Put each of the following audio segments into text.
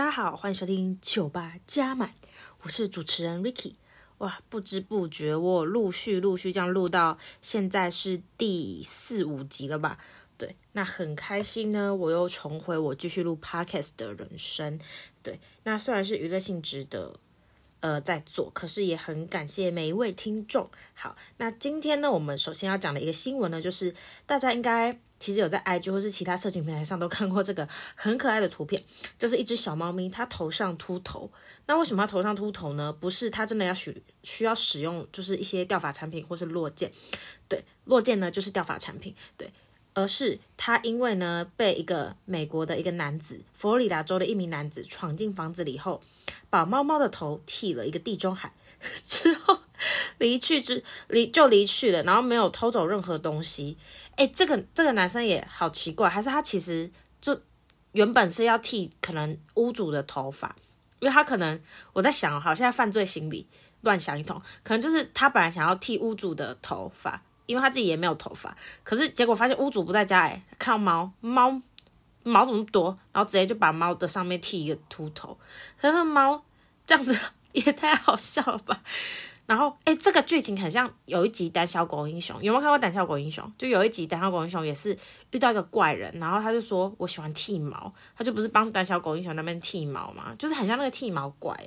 大家好，欢迎收听酒吧加满，我是主持人 Ricky。哇，不知不觉我陆续陆续这样录到现在是第四五集了吧？对，那很开心呢，我又重回我继续录 Podcast 的人生。对，那虽然是娱乐性质的。呃，在做，可是也很感谢每一位听众。好，那今天呢，我们首先要讲的一个新闻呢，就是大家应该其实有在 IG 或是其他社群平台上都看过这个很可爱的图片，就是一只小猫咪，它头上秃头。那为什么它头上秃头呢？不是它真的要需需要使用，就是一些掉发产品或是落健，对，落健呢就是掉发产品，对。而是他因为呢被一个美国的一个男子，佛罗里达州的一名男子闯进房子里后，把猫猫的头剃了一个地中海，之后离去之离就离去了，然后没有偷走任何东西。哎，这个这个男生也好奇怪，还是他其实就原本是要剃可能屋主的头发，因为他可能我在想，好像犯罪心理乱想一通，可能就是他本来想要剃屋主的头发。因为他自己也没有头发，可是结果发现屋主不在家，哎，看到猫猫毛怎么多，然后直接就把猫的上面剃一个秃头，可是那猫这样子 也太好笑了吧？然后哎，这个剧情很像有一集《胆小狗英雄》，有没有看过《胆小狗英雄》？就有一集《胆小狗英雄》也是遇到一个怪人，然后他就说我喜欢剃毛，他就不是帮《胆小狗英雄》那边剃毛嘛，就是很像那个剃毛怪。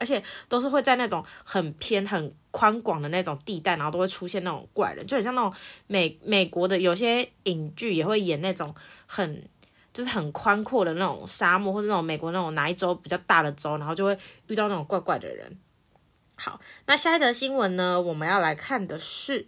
而且都是会在那种很偏、很宽广的那种地带，然后都会出现那种怪人，就很像那种美美国的有些影剧也会演那种很就是很宽阔的那种沙漠，或者那种美国那种哪一州比较大的州，然后就会遇到那种怪怪的人。好，那下一则新闻呢，我们要来看的是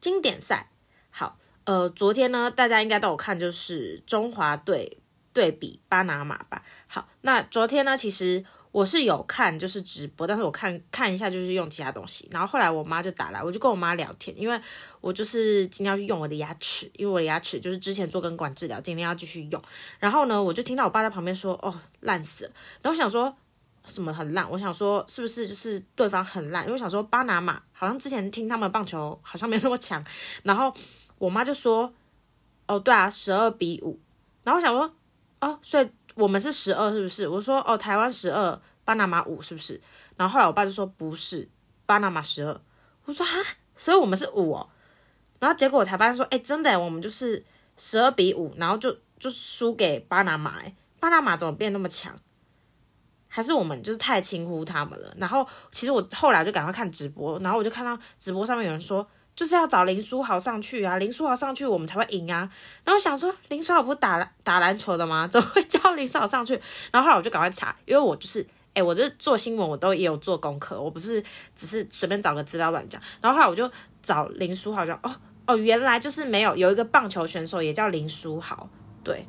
经典赛。好，呃，昨天呢，大家应该都有看，就是中华队对比巴拿马吧。好，那昨天呢，其实。我是有看，就是直播，但是我看看一下，就是用其他东西。然后后来我妈就打来，我就跟我妈聊天，因为我就是今天要去用我的牙齿，因为我的牙齿就是之前做根管治疗，今天要继续用。然后呢，我就听到我爸在旁边说：“哦，烂死了。”然后我想说什么很烂？我想说是不是就是对方很烂？因为我想说巴拿马好像之前听他们棒球好像没那么强。然后我妈就说：“哦，对啊，十二比五。”然后我想说：“哦，所以。”我们是十二，是不是？我说哦，台湾十二，巴拿马五，是不是？然后后来我爸就说不是，巴拿马十二。我说哈，所以我们是五哦。然后结果我才发现说，哎，真的，我们就是十二比五，然后就就输给巴拿马。哎，巴拿马怎么变那么强？还是我们就是太轻忽他们了？然后其实我后来就赶快看直播，然后我就看到直播上面有人说。就是要找林书豪上去啊，林书豪上去我们才会赢啊。然后想说林书豪不是打打篮球的吗？怎么会叫林书豪上去？然后后来我就赶快查，因为我就是，哎，我就做新闻，我都也有做功课，我不是只是随便找个资料乱讲。然后后来我就找林书豪，就哦哦，原来就是没有有一个棒球选手也叫林书豪，对。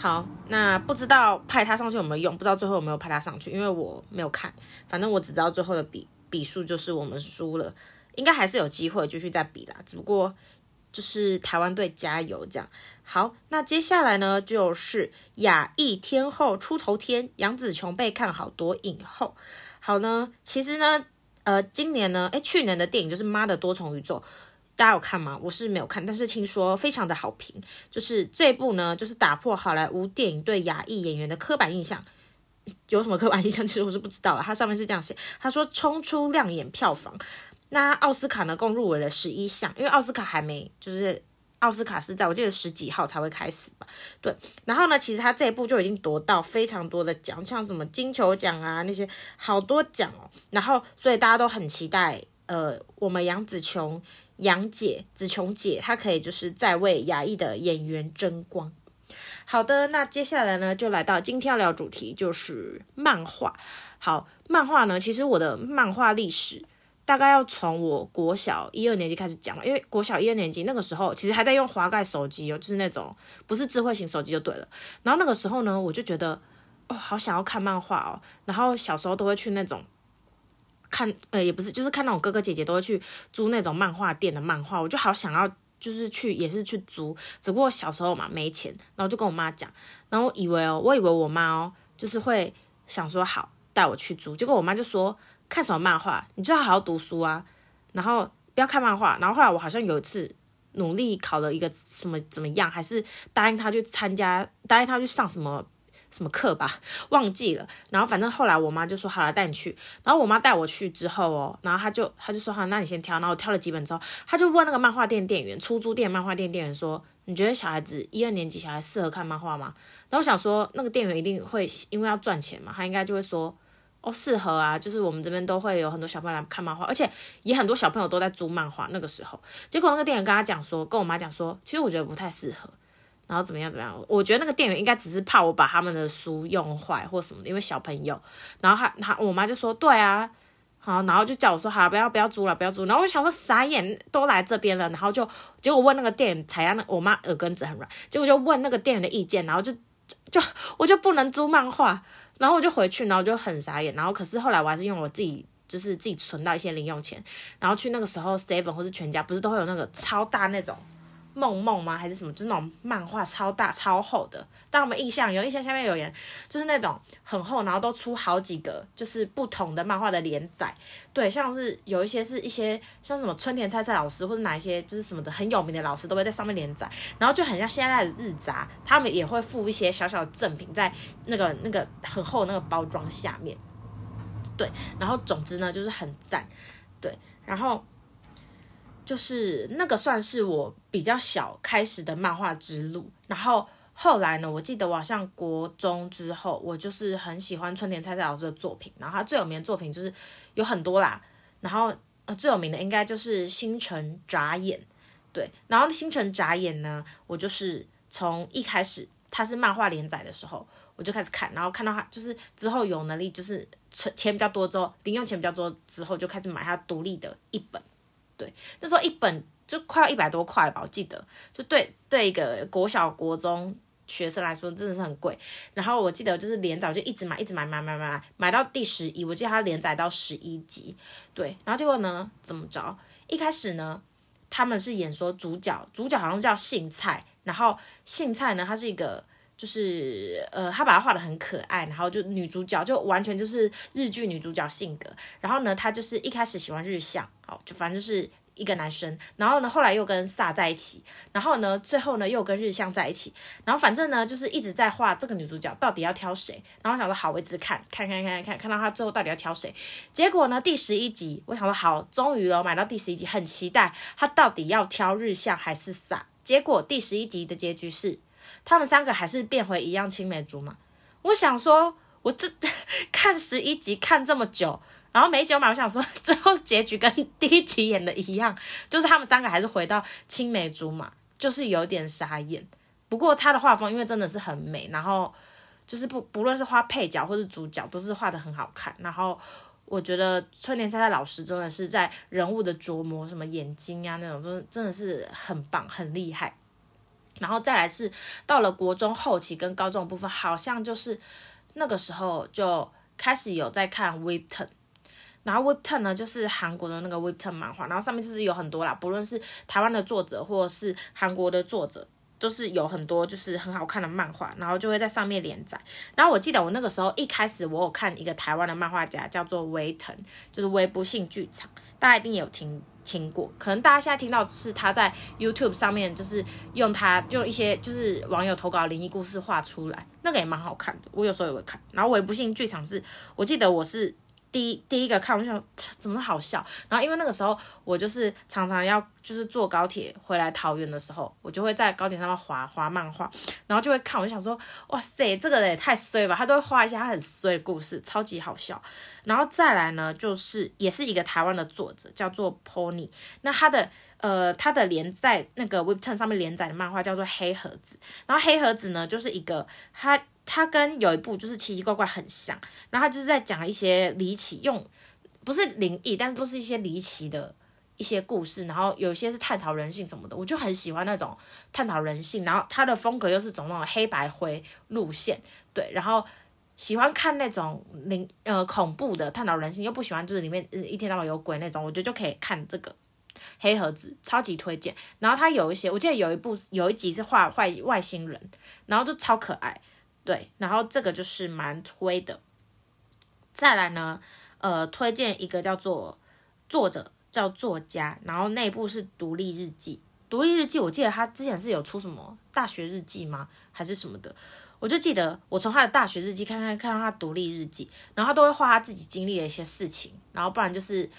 好，那不知道派他上去有没有用？不知道最后有没有派他上去，因为我没有看，反正我只知道最后的比比数就是我们输了。应该还是有机会继续再比啦，只不过就是台湾队加油这样。好，那接下来呢，就是亚裔天后出头天，杨紫琼被看好夺影后。好呢，其实呢，呃，今年呢，诶，去年的电影就是《妈的多重宇宙》，大家有看吗？我是没有看，但是听说非常的好评。就是这部呢，就是打破好莱坞电影对亚裔演员的刻板印象。有什么刻板印象？其实我是不知道的。它上面是这样写，他说冲出亮眼票房。那奥斯卡呢，共入围了十一项，因为奥斯卡还没，就是奥斯卡是在我记得十几号才会开始吧，对。然后呢，其实他这一部就已经夺到非常多的奖，像什么金球奖啊那些好多奖哦。然后，所以大家都很期待，呃，我们杨紫琼杨姐紫琼姐，她可以就是再为亚裔的演员争光。好的，那接下来呢，就来到今天要聊主题，就是漫画。好，漫画呢，其实我的漫画历史。大概要从我国小一二年级开始讲了，因为国小一二年级那个时候，其实还在用滑盖手机哦，就是那种不是智慧型手机就对了。然后那个时候呢，我就觉得哦，好想要看漫画哦。然后小时候都会去那种看，呃，也不是，就是看那种哥哥姐姐都会去租那种漫画店的漫画，我就好想要，就是去也是去租。只不过小时候嘛没钱，然后就跟我妈讲，然后以为哦，我以为我妈哦，就是会想说好带我去租，结果我妈就说。看什么漫画？你就要好好读书啊，然后不要看漫画。然后后来我好像有一次努力考了一个什么怎么样，还是答应他去参加，答应他去上什么什么课吧，忘记了。然后反正后来我妈就说好了，带你去。然后我妈带我去之后哦，然后她就她就说好，那你先挑。然后我挑了几本之后，她就问那个漫画店店员、出租店漫画店店员说：“你觉得小孩子一二年级小孩适合看漫画吗？”然后我想说，那个店员一定会因为要赚钱嘛，他应该就会说：“哦，适合啊，就是我们这边都会有很多小朋友来看漫画，而且也很多小朋友都在租漫画。”那个时候，结果那个店员跟他讲说，跟我妈讲说，其实我觉得不太适合。然后怎么样？怎么样？我觉得那个店员应该只是怕我把他们的书用坏或什么的，因为小朋友。然后他他我妈就说：“对啊，好。”然后就叫我说：“好，不要不要租了，不要租。”然后我想说傻眼，都来这边了，然后就结果问那个店员，才让那我妈耳根子很软，结果就问那个店员的意见，然后就就我就不能租漫画，然后我就回去，然后就很傻眼。然后可是后来我还是用我自己，就是自己存到一些零用钱，然后去那个时候 Seven 或是全家，不是都会有那个超大那种。梦梦吗？还是什么？就是那种漫画超大超厚的。但我们印象有印象，下面留言就是那种很厚，然后都出好几个，就是不同的漫画的连载。对，像是有一些是一些像什么春田菜菜老师或者哪一些就是什么的很有名的老师都会在上面连载。然后就很像现在的日杂，他们也会附一些小小的赠品在那个那个很厚的那个包装下面。对，然后总之呢就是很赞。对，然后。就是那个算是我比较小开始的漫画之路，然后后来呢，我记得我好像国中之后，我就是很喜欢春田菜菜老师的作品，然后他最有名的作品就是有很多啦，然后呃最有名的应该就是《星辰眨眼》，对，然后《星辰眨眼》呢，我就是从一开始他是漫画连载的时候，我就开始看，然后看到他就是之后有能力就是存钱比较多之后，零用钱比较多之后，就开始买他独立的一本。对，那时候一本就快要一百多块吧，我记得，就对对一个国小国中学生来说真的是很贵。然后我记得就是连载，就一直买，一直买，买买买买，买到第十一，我记得它连载到十一集。对，然后结果呢，怎么着？一开始呢，他们是演说主角，主角好像叫幸菜，然后幸菜呢，他是一个就是呃，他把他画得很可爱，然后就女主角就完全就是日剧女主角性格。然后呢，他就是一开始喜欢日向。就反正就是一个男生，然后呢，后来又跟萨在一起，然后呢，最后呢又跟日向在一起，然后反正呢就是一直在画这个女主角到底要挑谁，然后我想说好，我一直看，看看看看看到他最后到底要挑谁，结果呢第十一集，我想说好，终于了，买到第十一集，很期待他到底要挑日向还是萨，结果第十一集的结局是他们三个还是变回一样青梅竹马，我想说，我这 看十一集看这么久。然后没久嘛，我想说，最后结局跟第一集演的一样，就是他们三个还是回到青梅竹马，就是有点傻眼。不过他的画风因为真的是很美，然后就是不不论是画配角或是主角，都是画的很好看。然后我觉得春田菜菜老师真的是在人物的琢磨，什么眼睛啊那种，真真的是很棒，很厉害。然后再来是到了国中后期跟高中的部分，好像就是那个时候就开始有在看 w e b t o n。然后 w e b t o n 呢，就是韩国的那个 w e b t o n 漫画，然后上面就是有很多啦，不论是台湾的作者或者是韩国的作者，就是有很多就是很好看的漫画，然后就会在上面连载。然后我记得我那个时候一开始我有看一个台湾的漫画家叫做维腾，就是微不幸剧场，大家一定有听听过，可能大家现在听到是他在 YouTube 上面就是用他用一些就是网友投稿灵异故事画出来，那个也蛮好看的，我有时候也会看。然后我也不信剧场是我记得我是。第一第一个看我就想怎么好笑，然后因为那个时候我就是常常要就是坐高铁回来桃园的时候，我就会在高铁上面滑滑漫画，然后就会看，我就想说哇塞，这个人也太衰吧，他都会画一些他很衰的故事，超级好笑。然后再来呢，就是也是一个台湾的作者叫做 Pony，那他的呃他的连载那个 w e b t o n 上面连载的漫画叫做黑盒子，然后黑盒子呢就是一个他。他跟有一部就是奇奇怪怪很像，然后他就是在讲一些离奇，用不是灵异，但是都是一些离奇的一些故事，然后有些是探讨人性什么的，我就很喜欢那种探讨人性，然后他的风格又是走那种黑白灰路线，对，然后喜欢看那种灵呃恐怖的探讨人性，又不喜欢就是里面一天到晚有鬼那种，我觉得就可以看这个黑盒子，超级推荐。然后他有一些，我记得有一部有一集是画坏外星人，然后就超可爱。对，然后这个就是蛮推的。再来呢，呃，推荐一个叫做作者叫作家，然后内部是独立日记。独立日记，我记得他之前是有出什么大学日记吗？还是什么的？我就记得我从他的大学日记看看看到他独立日记，然后他都会画他自己经历的一些事情，然后不然就是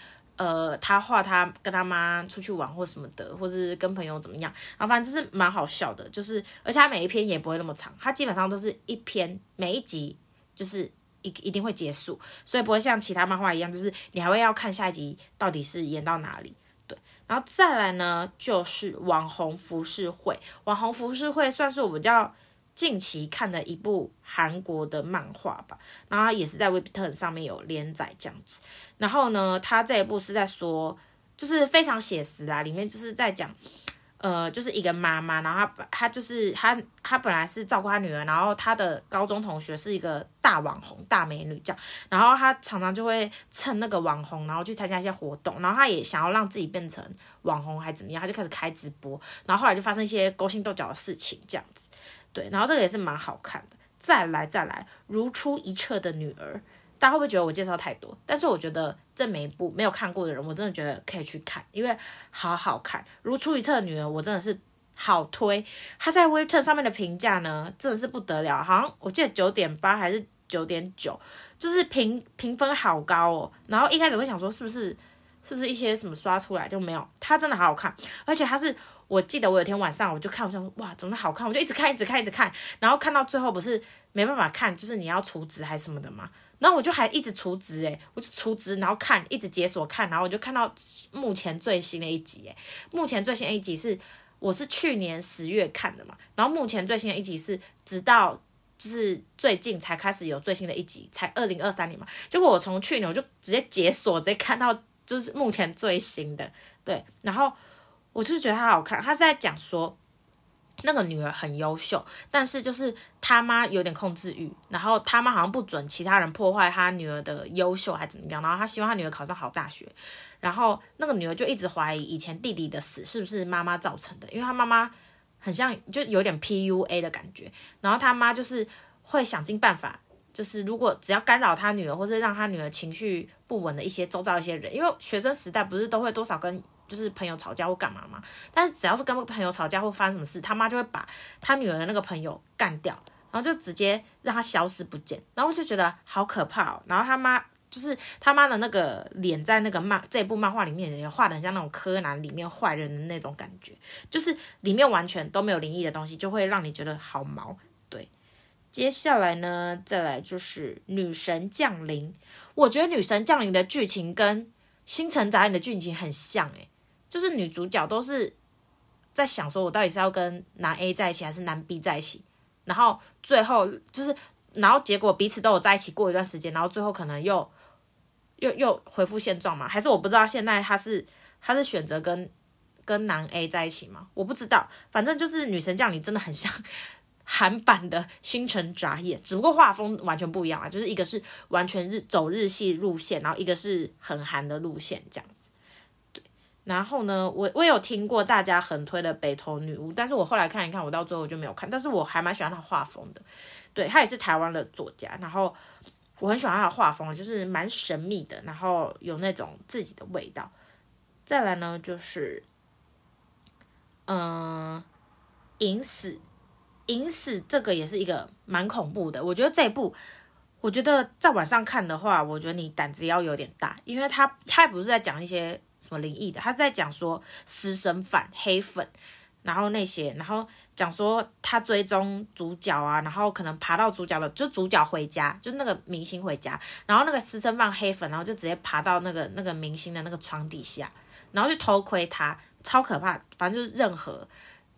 呃他画他跟他妈出去玩或什么的，或是跟朋友怎么样，然后反正就是蛮好笑的，就是而且他每一篇也不会那么长，他基本上都是一篇每一集就是一一定会结束，所以不会像其他漫画一样，就是你还会要看下一集到底是演到哪里。对然后再来呢，就是网红浮世绘。网红浮世绘算是我比较近期看的一部韩国的漫画吧。然后也是在维基特上面有连载这样子。然后呢，它这一部是在说，就是非常写实啦，里面就是在讲。呃，就是一个妈妈，然后她她就是她她本来是照顾她女儿，然后她的高中同学是一个大网红大美女这样，然后她常常就会蹭那个网红，然后去参加一些活动，然后她也想要让自己变成网红还怎么样，她就开始开直播，然后后来就发生一些勾心斗角的事情这样子，对，然后这个也是蛮好看的。再来再来，如出一辙的女儿。大家会不会觉得我介绍太多？但是我觉得这每一部没有看过的人，我真的觉得可以去看，因为好好看。如出一辙的女儿，我真的是好推。她在 Webtoon 上面的评价呢，真的是不得了，好像我记得九点八还是九点九，就是评评分好高哦。然后一开始会想说，是不是是不是一些什么刷出来就没有？它真的好好看，而且它是我记得我有天晚上我就看，我想说哇，怎么好看？我就一直看，一直看，一直看，然后看到最后不是没办法看，就是你要储值还是什么的嘛？然后我就还一直储值诶，我就储值，然后看，一直解锁看，然后我就看到目前最新的一集诶，目前最新的一集是我是去年十月看的嘛，然后目前最新的一集是直到就是最近才开始有最新的一集，才二零二三年嘛，结果我从去年我就直接解锁，直接看到就是目前最新的，对，然后我就觉得它好看，它是在讲说。那个女儿很优秀，但是就是他妈有点控制欲，然后他妈好像不准其他人破坏他女儿的优秀，还怎么样？然后他希望他女儿考上好大学，然后那个女儿就一直怀疑以前弟弟的死是不是妈妈造成的，因为他妈妈很像就有点 PUA 的感觉，然后他妈就是会想尽办法，就是如果只要干扰他女儿，或是让他女儿情绪不稳的一些周遭一些人，因为学生时代不是都会多少跟。就是朋友吵架或干嘛嘛，但是只要是跟朋友吵架或发生什么事，他妈就会把他女儿的那个朋友干掉，然后就直接让他消失不见，然后就觉得好可怕哦。然后他妈就是他妈的那个脸，在那个漫这一部漫画里面也画的很像那种柯南里面坏人的那种感觉，就是里面完全都没有灵异的东西，就会让你觉得好毛。对，接下来呢，再来就是女神降临，我觉得女神降临的剧情跟星辰杂影的剧情很像诶、就是女主角都是在想说，我到底是要跟男 A 在一起还是男 B 在一起？然后最后就是，然后结果彼此都有在一起过一段时间，然后最后可能又又又恢复现状嘛？还是我不知道现在他是他是选择跟跟男 A 在一起吗？我不知道，反正就是女神降临真的很像 韩版的星辰眨眼，只不过画风完全不一样啊，就是一个是完全日走日系路线，然后一个是很韩的路线这样。然后呢，我我有听过大家很推的《北投女巫》，但是我后来看一看，我到最后就没有看。但是我还蛮喜欢他画风的，对，他也是台湾的作家，然后我很喜欢他的画风，就是蛮神秘的，然后有那种自己的味道。再来呢，就是嗯，隐死，隐死这个也是一个蛮恐怖的。我觉得这一部，我觉得在晚上看的话，我觉得你胆子要有点大，因为他他不是在讲一些。什么灵异的？他在讲说私生饭、黑粉，然后那些，然后讲说他追踪主角啊，然后可能爬到主角的，就主角回家，就那个明星回家，然后那个私生饭黑粉，然后就直接爬到那个那个明星的那个床底下，然后去偷窥他，超可怕，反正就是任何。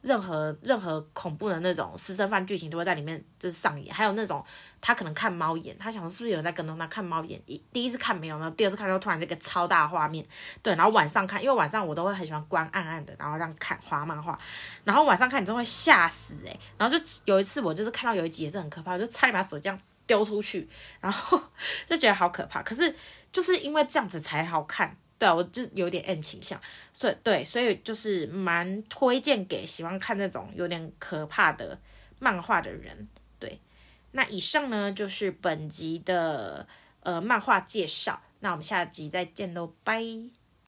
任何任何恐怖的那种私生饭剧情都会在里面就是上演，还有那种他可能看猫眼，他想说是不是有人在跟踪他看猫眼，一第一次看没有，然后第二次看之后突然这个超大画面，对，然后晚上看，因为晚上我都会很喜欢关暗暗的，然后这样看画漫画，然后晚上看你真会吓死诶、然后就有一次我就是看到有一集也是很可怕，就差点把手这样丢出去，然后 就觉得好可怕，可是就是因为这样子才好看。对，我就有点 M 倾向，所以对，所以就是蛮推荐给喜欢看那种有点可怕的漫画的人。对，那以上呢就是本集的呃漫画介绍，那我们下集再见喽，拜。